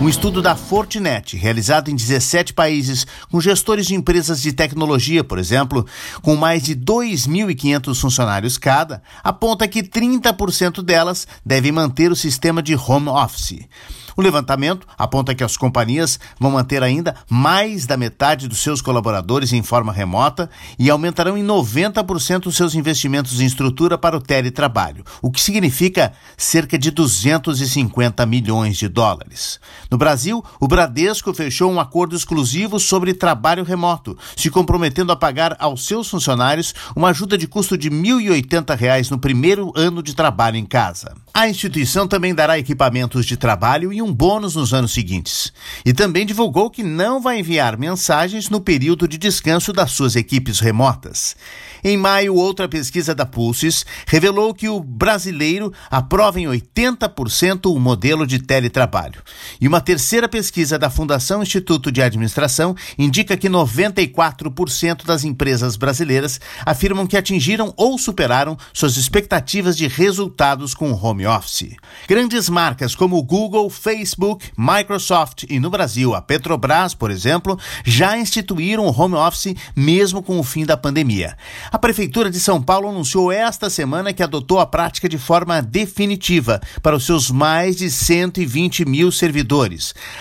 Um estudo da Fortinet, realizado em 17 países, com gestores de empresas de tecnologia, por exemplo, com mais de 2.500 funcionários cada, aponta que 30% delas devem manter o sistema de home office. O levantamento aponta que as companhias vão manter ainda mais da metade dos seus colaboradores em forma remota e aumentarão em 90% os seus investimentos em estrutura para o teletrabalho, o que significa cerca de 250 milhões de dólares. No Brasil, o Bradesco fechou um acordo exclusivo sobre trabalho remoto, se comprometendo a pagar aos seus funcionários uma ajuda de custo de R$ 1.080 no primeiro ano de trabalho em casa. A instituição também dará equipamentos de trabalho e um bônus nos anos seguintes. E também divulgou que não vai enviar mensagens no período de descanso das suas equipes remotas. Em maio, outra pesquisa da Pulses revelou que o brasileiro aprova em 80% o modelo de teletrabalho. E uma terceira pesquisa da Fundação Instituto de Administração indica que 94% das empresas brasileiras afirmam que atingiram ou superaram suas expectativas de resultados com o home office. Grandes marcas como Google, Facebook, Microsoft e no Brasil a Petrobras, por exemplo, já instituíram o home office mesmo com o fim da pandemia. A Prefeitura de São Paulo anunciou esta semana que adotou a prática de forma definitiva para os seus mais de 120 mil servidores.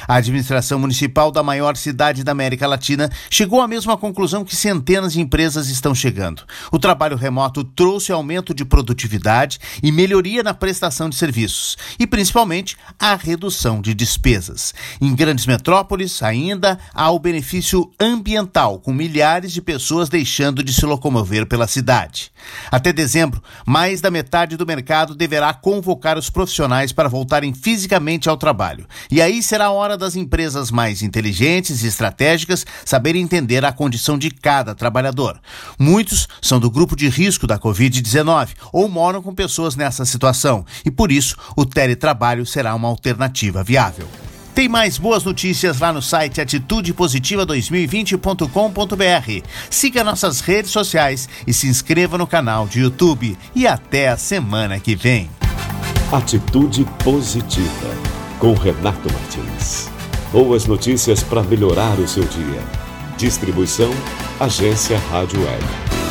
A administração municipal da maior cidade da América Latina chegou à mesma conclusão que centenas de empresas estão chegando. O trabalho remoto trouxe aumento de produtividade e melhoria na prestação de serviços e, principalmente, a redução de despesas. Em grandes metrópoles, ainda há o benefício ambiental, com milhares de pessoas deixando de se locomover pela cidade. Até dezembro, mais da metade do mercado deverá convocar os profissionais para voltarem fisicamente ao trabalho. E aí será a hora das empresas mais inteligentes e estratégicas saberem entender a condição de cada trabalhador. Muitos são do grupo de risco da Covid-19 ou moram com pessoas nessa situação e por isso o teletrabalho será uma alternativa viável. Tem mais boas notícias lá no site atitudepositiva2020.com.br. Siga nossas redes sociais e se inscreva no canal de YouTube. E até a semana que vem. Atitude Positiva, com Renato Martins. Boas notícias para melhorar o seu dia. Distribuição Agência Rádio Web.